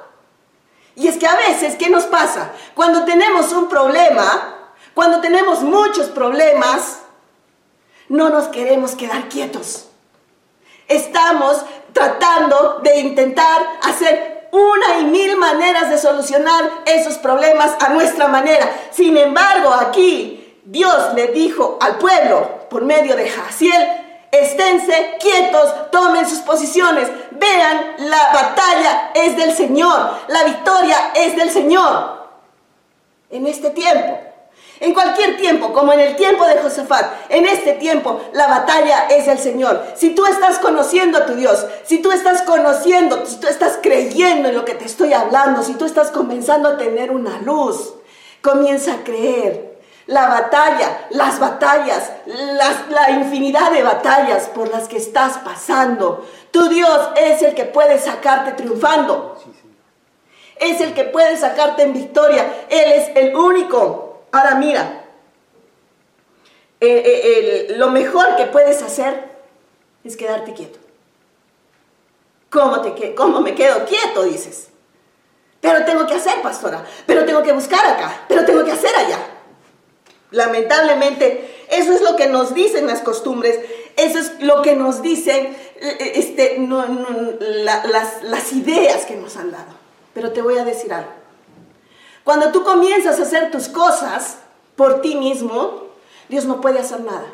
Y es que a veces, ¿qué nos pasa? Cuando tenemos un problema, cuando tenemos muchos problemas, no nos queremos quedar quietos. Estamos tratando de intentar hacer una y mil maneras de solucionar esos problemas a nuestra manera. Sin embargo, aquí Dios le dijo al pueblo, por medio de Jaciel, esténse quietos, tomen sus posiciones, vean, la batalla es del Señor, la victoria es del Señor. En este tiempo, en cualquier tiempo, como en el tiempo de Josafat, en este tiempo la batalla es del Señor. Si tú estás conociendo a tu Dios, si tú estás conociendo, si tú estás creyendo en lo que te estoy hablando, si tú estás comenzando a tener una luz, comienza a creer. La batalla, las batallas, la infinidad de batallas por las que estás pasando. Tu Dios es el que puede sacarte triunfando. Es el que puede sacarte en victoria. Él es el único Ahora mira, eh, eh, lo mejor que puedes hacer es quedarte quieto. ¿Cómo, te, ¿Cómo me quedo quieto? Dices. Pero tengo que hacer, pastora. Pero tengo que buscar acá. Pero tengo que hacer allá. Lamentablemente, eso es lo que nos dicen las costumbres. Eso es lo que nos dicen eh, este, las, las ideas que nos han dado. Pero te voy a decir algo. Cuando tú comienzas a hacer tus cosas por ti mismo, Dios no puede hacer nada,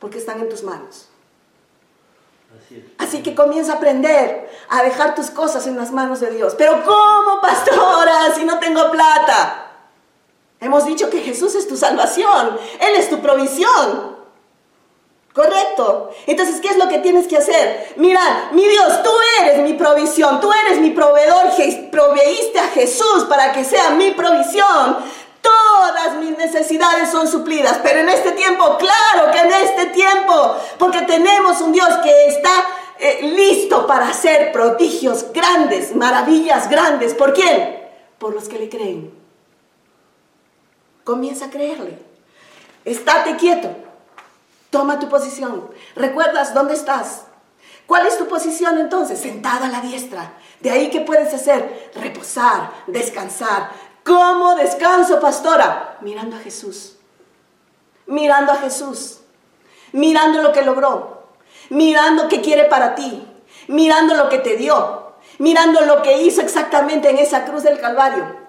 porque están en tus manos. Así, que comienza a aprender a dejar tus cosas en las manos de Dios. Pero ¿cómo, pastora, si no tengo plata? Hemos dicho que Jesús es tu salvación, Él es tu provisión. Correcto. Entonces, ¿qué es lo que tienes que hacer? Mira, mi Dios, tú eres mi provisión, tú eres mi proveedor, proveíste a Jesús para que sea mi provisión. Todas mis necesidades son suplidas, pero en este tiempo, claro que en este tiempo, porque tenemos un Dios que está eh, listo para hacer prodigios grandes, maravillas grandes. ¿Por quién? Por los que le creen. Comienza a creerle. Estate quieto. Toma tu posición. ¿Recuerdas dónde estás? ¿Cuál es tu posición entonces? Sentada a la diestra. De ahí que puedes hacer reposar, descansar. ¿Cómo descanso, pastora? Mirando a Jesús. Mirando a Jesús. Mirando lo que logró. Mirando qué quiere para ti. Mirando lo que te dio. Mirando lo que hizo exactamente en esa cruz del Calvario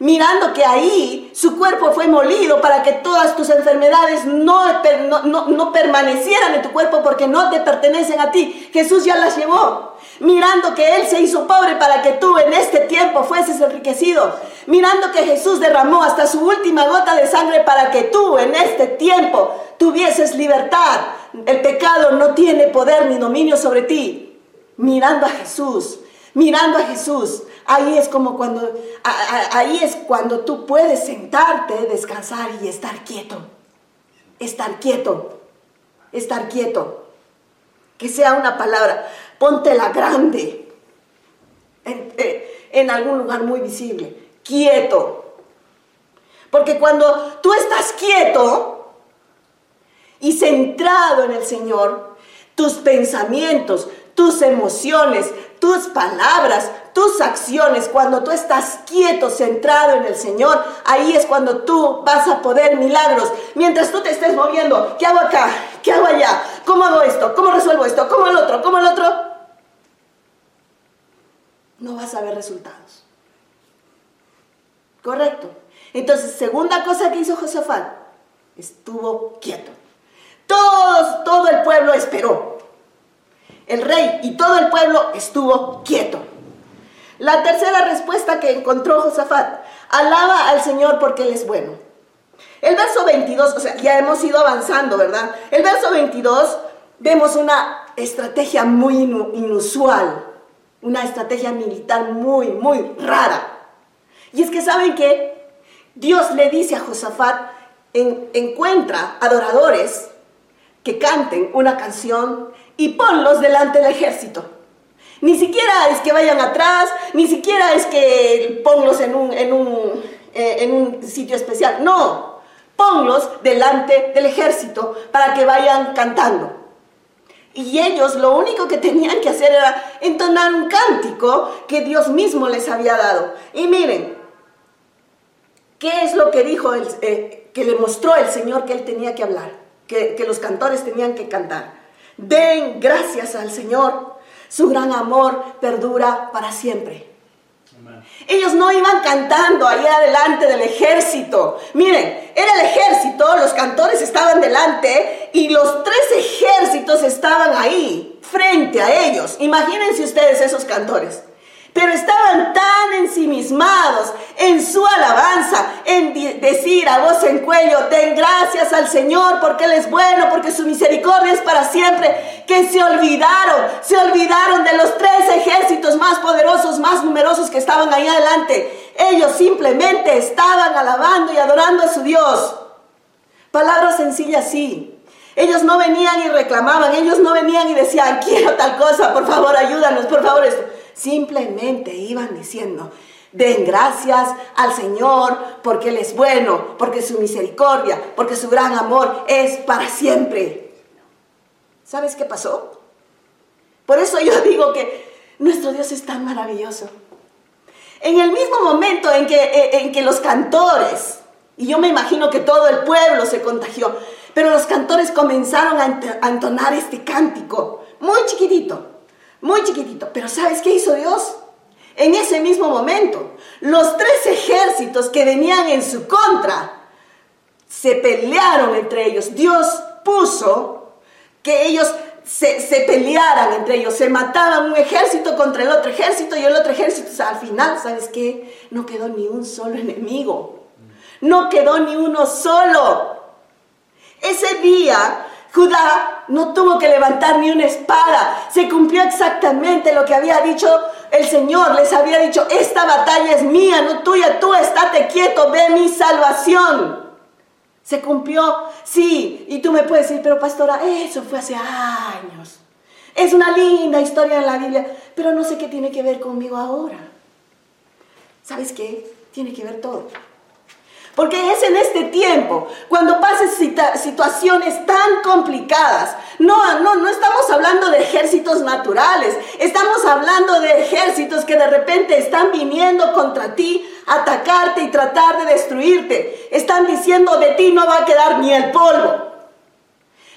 mirando que ahí su cuerpo fue molido para que todas tus enfermedades no, no, permanecieran en tu cuerpo porque no te pertenecen a ti. Jesús ya las llevó. Mirando que Él se hizo pobre para que tú en este tiempo fueses enriquecido. Mirando que Jesús derramó hasta su última gota de sangre para que tú en este tiempo tuvieses libertad. El pecado no tiene poder ni dominio sobre ti. Mirando a Jesús, mirando a Jesús, Ahí es como cuando, es cuando tú puedes sentarte, descansar y estar quieto. Estar quieto. Estar quieto. Que sea una palabra. Póntela grande. En, eh, en algún lugar muy visible. Quieto. Porque cuando tú estás quieto y centrado en el Señor, tus pensamientos, tus emociones, tus palabras, tus acciones, cuando tú estás quieto, centrado en el Señor, ahí es cuando tú vas a poder milagros. Mientras tú te estés moviendo, ¿qué hago acá? ¿Qué hago allá? ¿Cómo hago esto? ¿Cómo resuelvo esto? ¿Cómo el otro? ¿Cómo el otro? No vas a ver resultados. Correcto. Entonces, segunda cosa que hizo Josafat, estuvo quieto. Todos, todo el pueblo esperó. El rey y todo el pueblo estuvo quieto. La tercera respuesta que encontró Josafat, alaba al Señor porque Él es bueno. El verso 22, o sea, ya hemos ido avanzando, ¿verdad? El verso 22 vemos una estrategia muy inusual, una estrategia militar muy, muy rara. Y es que saben que Dios le dice a Josafat, encuentra adoradores que canten una canción y ponlos delante del ejército. Ni siquiera es que vayan atrás, ni siquiera es que ponlos en un, en un, eh, en un sitio especial. No, ponlos delante del ejército para que vayan cantando. Y ellos lo único que tenían que hacer era entonar un cántico que Dios mismo les había dado. Y miren, ¿qué es lo que dijo, el, eh, que le mostró el Señor que él tenía que hablar? Que, que los cantores tenían que cantar. Den gracias al Señor. Su gran amor perdura para siempre. Ellos no iban cantando ahí adelante del ejército. Miren, era el ejército, los cantores estaban delante y los tres ejércitos estaban ahí, frente a ellos. Imagínense ustedes esos cantores pero estaban tan ensimismados en su alabanza, en decir a voz en cuello, den gracias al Señor porque Él es bueno, porque su misericordia es para siempre, que se olvidaron, se olvidaron de los tres ejércitos más poderosos, más numerosos que estaban ahí adelante. Ellos simplemente estaban alabando y adorando a su Dios. Palabras sencillas, sí. Ellos no venían y reclamaban, ellos no venían y decían, quiero tal cosa, por favor ayúdanos, por favor esto. Simplemente iban diciendo, den gracias al Señor porque Él es bueno, porque su misericordia, porque su gran amor es para siempre. ¿Sabes qué pasó? Por eso yo digo que nuestro Dios es tan maravilloso. En el mismo momento en que, eh, en que los cantores, y yo me imagino que todo el pueblo se contagió, pero los cantores comenzaron a entonar este cántico, muy chiquitito, muy chiquitito. Pero ¿sabes qué hizo Dios? En ese mismo momento, los tres ejércitos que venían en su contra se pelearon entre ellos. Dios puso que ellos se, pelearan entre ellos, se mataban un ejército contra el otro ejército y el otro ejército. Al final, ¿sabes qué? No quedó ni un solo enemigo. No quedó ni uno solo. Ese día Judá no tuvo que levantar ni una espada. Se cumplió exactamente lo que había dicho el Señor. Les había dicho, esta batalla es mía, no tuya. Tú estate quieto, ve mi salvación. Se cumplió, sí. Y tú me puedes decir, pero pastora, eso fue hace años. Es una linda historia en la Biblia, pero no sé qué tiene que ver conmigo ahora. ¿Sabes qué? Tiene que ver todo. Porque es en este tiempo, cuando pases situaciones tan complicadas. No, no, no estamos hablando de ejércitos naturales. Estamos hablando de ejércitos que de repente están viniendo contra ti, atacarte y tratar de destruirte. Están diciendo de ti no va a quedar ni el polvo.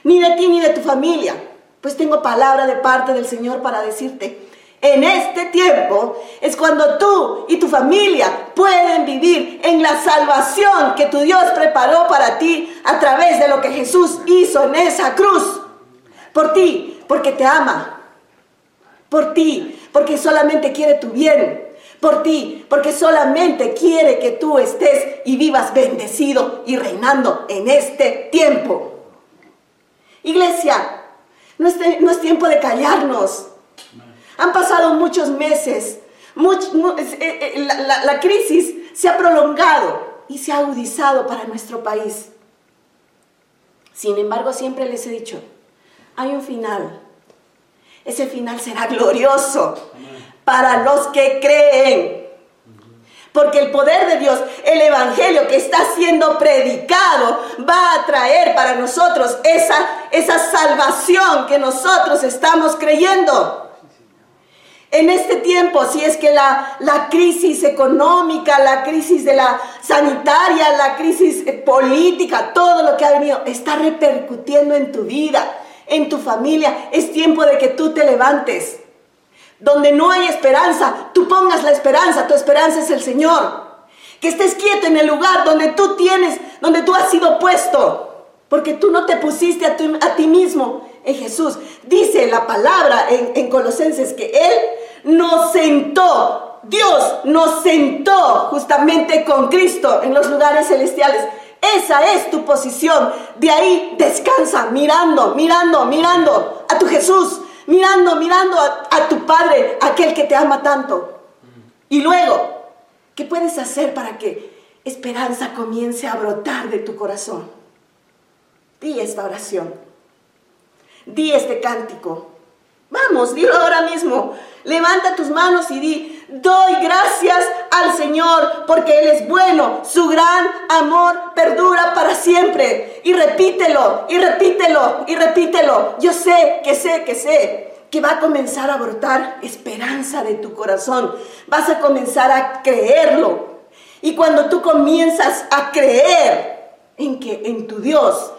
Ni de ti ni de tu familia. Pues tengo palabra de parte del Señor para decirte en este tiempo es cuando tú y tu familia pueden vivir en la salvación que tu Dios preparó para ti a través de lo que Jesús hizo en esa cruz. Por ti, porque te ama. Por ti, porque solamente quiere tu bien. Por ti, porque solamente quiere que tú estés y vivas bendecido y reinando en este tiempo. Iglesia, no es, no es tiempo de callarnos. Han pasado muchos meses. Eh, eh, la, crisis se ha prolongado y se ha agudizado para nuestro país. Sin embargo, siempre les he dicho, hay un final. Ese final será glorioso para los que creen. Porque el poder de Dios, el Evangelio que está siendo predicado, va a traer para nosotros esa, esa salvación que nosotros estamos creyendo. En este tiempo, si es que la, la, crisis económica, la crisis de la sanitaria, la crisis eh, política, todo lo que ha venido está repercutiendo en tu vida, en tu familia, es tiempo de que tú te levantes. Donde no hay esperanza, tú pongas la esperanza, tu esperanza es el Señor. Que estés quieto en el lugar donde tú tienes, donde tú has sido puesto. Porque tú no te pusiste a, a ti mismo en Jesús. Dice la palabra en, en Colosenses que Él nos sentó, Dios nos sentó justamente con Cristo en los lugares celestiales. Esa es tu posición. De ahí descansa mirando, mirando, mirando a tu Jesús, mirando, mirando a, tu Padre, aquel que te ama tanto. Y luego, ¿qué puedes hacer para que esperanza comience a brotar de tu corazón? Di esta oración. Di este cántico. Vamos, dilo ahora mismo. Levanta tus manos y di, doy gracias al Señor porque Él es bueno, su gran amor perdura para siempre. Y repítelo, y repítelo, y repítelo. Yo sé, que sé, que sé que va a comenzar a brotar esperanza de tu corazón. Vas a comenzar a creerlo. Y cuando tú comienzas a creer en que en tu Dios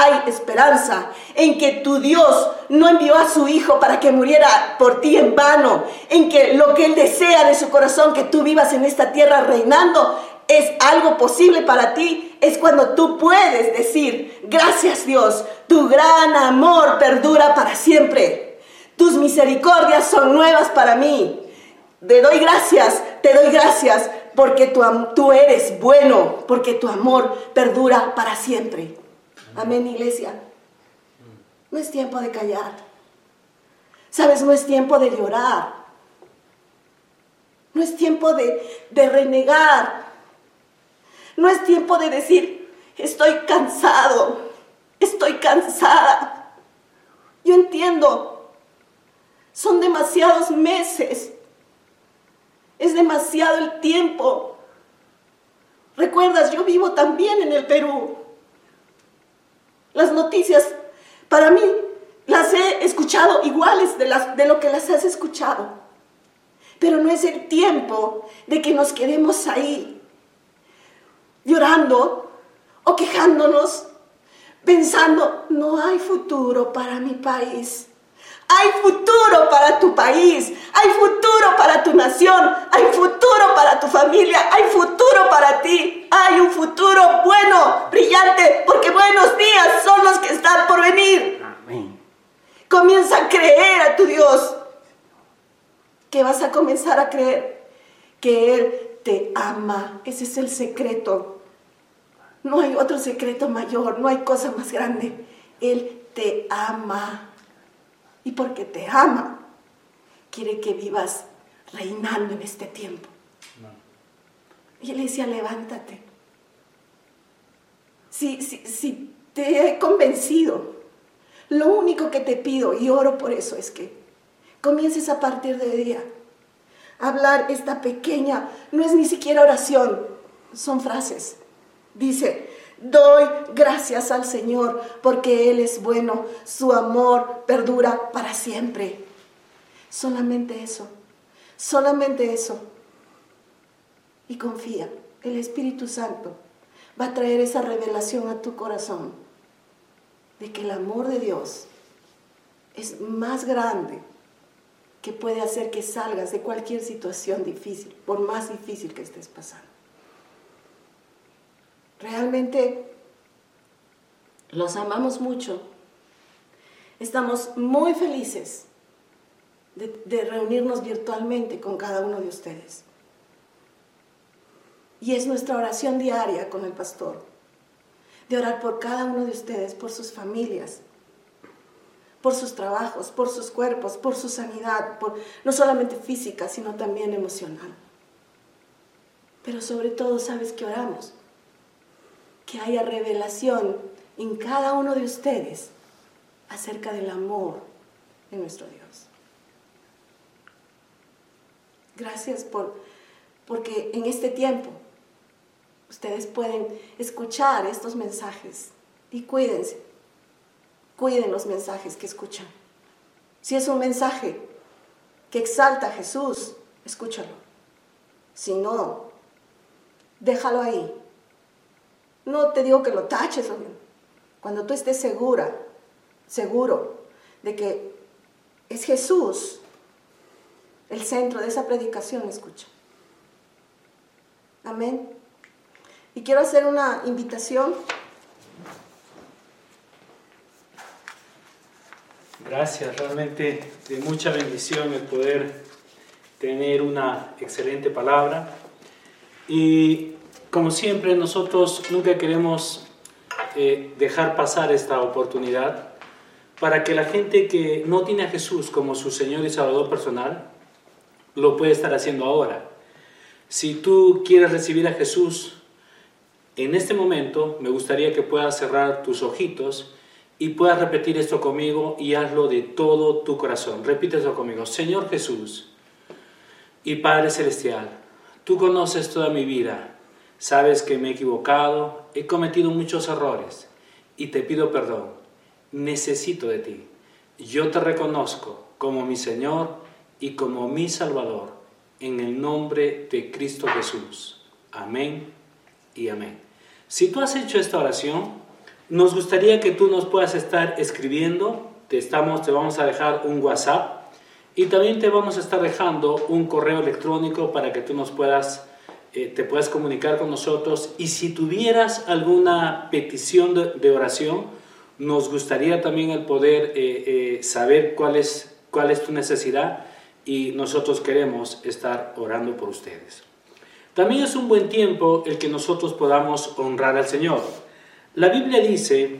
hay esperanza en que tu Dios no envió a su Hijo para que muriera por ti en vano, en que lo que Él desea de su corazón, que tú vivas en esta tierra reinando, es algo posible para ti, es cuando tú puedes decir, gracias Dios, tu gran amor perdura para siempre. Tus misericordias son nuevas para mí. Te doy gracias, te doy gracias porque tú, eres bueno, porque tu amor perdura para siempre. Amén, iglesia. No es tiempo de callar. Sabes, no es tiempo de llorar. No es tiempo de, de renegar. No es tiempo de decir, estoy cansado, estoy cansada. Yo entiendo, son demasiados meses, es demasiado el tiempo. Recuerdas, yo vivo también en el Perú. Las noticias, para mí, las he escuchado iguales de, las, de lo que las has escuchado. Pero no es el tiempo de que nos quedemos ahí llorando o quejándonos, pensando, no hay futuro para mi país. Hay futuro para tu país, hay futuro para tu nación, hay futuro para tu familia, hay futuro para ti, hay un futuro bueno, brillante, porque buenos días son los que están por venir. Comienza a creer a tu Dios, que vas a comenzar a creer que Él te ama. Ese es el secreto. No hay otro secreto mayor, no hay cosa más grande. Él te ama. Y porque te ama, quiere que vivas reinando en este tiempo. Y él decía, levántate. Si, si, si te he convencido, lo único que te pido, y oro por eso, es que comiences a partir de día a hablar esta pequeña, no es ni siquiera oración, son frases. Dice, Doy gracias al Señor porque Él es bueno, su amor perdura para siempre. Solamente eso, solamente eso. Y confía, el Espíritu Santo va a traer esa revelación a tu corazón de que el amor de Dios es más grande que puede hacer que salgas de cualquier situación difícil, por más difícil que estés pasando. Realmente los amamos mucho. Estamos muy felices de, reunirnos virtualmente con cada uno de ustedes. Y es nuestra oración diaria con el pastor, de orar por cada uno de ustedes, por sus familias, por sus trabajos, por sus cuerpos, por su sanidad, por, no solamente física, sino también emocional. Pero sobre todo, ¿sabes que oramos? Que haya revelación en cada uno de ustedes acerca del amor de nuestro Dios. Gracias por, porque en este tiempo ustedes pueden escuchar estos mensajes y cuídense, cuiden los mensajes que escuchan. Si es un mensaje que exalta a Jesús, escúchalo. Si no, déjalo ahí no te digo que lo taches, cuando tú estés segura, seguro de que es Jesús el centro de esa predicación, escucha. Amén. Y quiero hacer una invitación. Gracias, realmente de mucha bendición el poder tener una excelente palabra. Y como siempre, nosotros nunca queremos eh, dejar pasar esta oportunidad para que la gente que no tiene a Jesús como su Señor y Salvador personal, lo puede estar haciendo ahora. Si tú quieres recibir a Jesús en este momento, me gustaría que puedas cerrar tus ojitos y puedas repetir esto conmigo y hazlo de todo tu corazón. Repite eso conmigo. Señor Jesús y Padre Celestial, tú conoces toda mi vida Sabes que me he equivocado, he cometido muchos errores y te pido perdón. Necesito de ti. Yo te reconozco como mi Señor y como mi Salvador, en el nombre de Cristo Jesús. Amén y amén. Si tú has hecho esta oración, nos gustaría que tú nos puedas estar escribiendo. Te, estamos, te vamos a dejar un WhatsApp y también te vamos a estar dejando un correo electrónico para que tú nos puedas eh, te puedas comunicar con nosotros y si tuvieras alguna petición de, oración, nos gustaría también el poder eh, eh, saber cuál es, cuál es tu necesidad y nosotros queremos estar orando por ustedes. También es un buen tiempo el que nosotros podamos honrar al Señor. La Biblia dice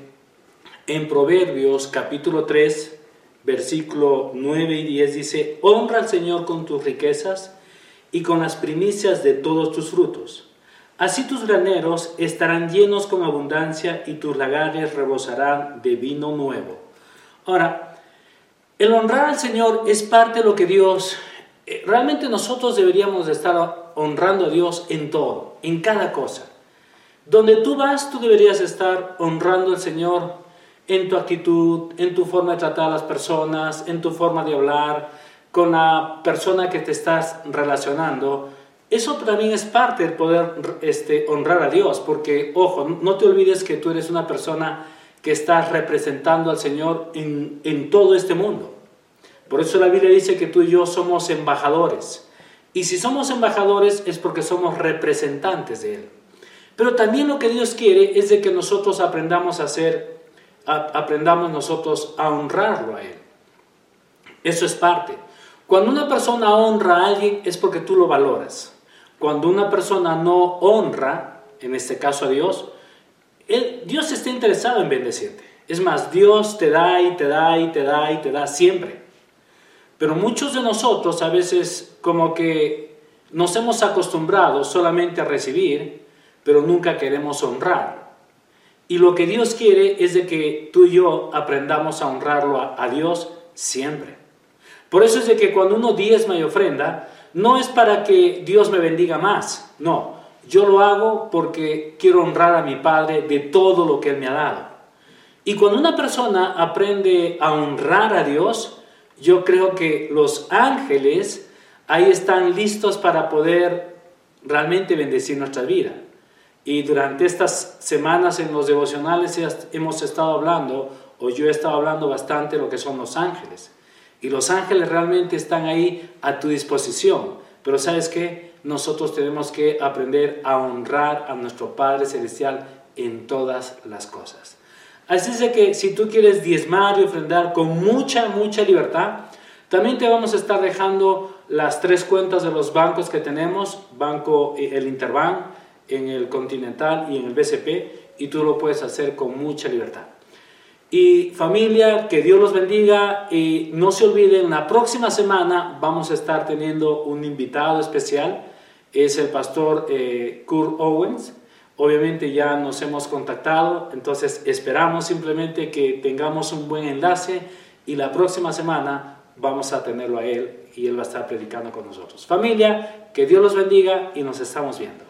en Proverbios capítulo 3, versículo 9 y 10 dice, honra al Señor con tus riquezas y con las primicias de todos tus frutos. Así tus graneros estarán llenos con abundancia y tus lagares rebosarán de vino nuevo. Ahora, el honrar al Señor es parte de lo que Dios, eh, realmente nosotros deberíamos estar honrando a Dios en todo, en cada cosa. Donde tú vas, tú deberías estar honrando al Señor en tu actitud, en tu forma de tratar a las personas, en tu forma de hablar, con la persona que te estás relacionando, eso también es parte del poder este, honrar a Dios, porque, ojo, no te olvides que tú eres una persona que estás representando al Señor en, en todo este mundo. Por eso la Biblia dice que tú y yo somos embajadores. Y si somos embajadores es porque somos representantes de Él. Pero también lo que Dios quiere es de que nosotros aprendamos a hacer, aprendamos nosotros a honrarlo a Él. Eso es parte. Cuando una persona honra a alguien es porque tú lo valoras. Cuando una persona no honra, en este caso a Dios, Dios está interesado en bendecirte. Es más, Dios te da y te da y te da y te da siempre. Pero muchos de nosotros a veces como que nos hemos acostumbrado solamente a recibir, pero nunca queremos honrar. Y lo que Dios quiere es de que tú y yo aprendamos a honrarlo a Dios siempre. Por eso es de que cuando uno diezma y ofrenda, no es para que Dios me bendiga más, no, yo lo hago porque quiero honrar a mi Padre de todo lo que Él me ha dado. Y cuando una persona aprende a honrar a Dios, yo creo que los ángeles ahí están listos para poder realmente bendecir nuestra vida. Y durante estas semanas en los devocionales hemos estado hablando, o yo he estado hablando bastante lo que son los ángeles. Y los ángeles realmente están ahí a tu disposición. Pero sabes qué? Nosotros tenemos que aprender a honrar a nuestro Padre Celestial en todas las cosas. Así es que si tú quieres diezmar y ofrendar con mucha, mucha libertad, también te vamos a estar dejando las tres cuentas de los bancos que tenemos, banco eh, el Interbank, en el Continental y en el BCP, y tú lo puedes hacer con mucha libertad. Y familia, que Dios los bendiga y no se olviden, la próxima semana vamos a estar teniendo un invitado especial, es el pastor eh, Kurt Owens. Obviamente ya nos hemos contactado, entonces esperamos simplemente que tengamos un buen enlace y la próxima semana vamos a tenerlo a él y él va a estar predicando con nosotros. Familia, que Dios los bendiga y nos estamos viendo.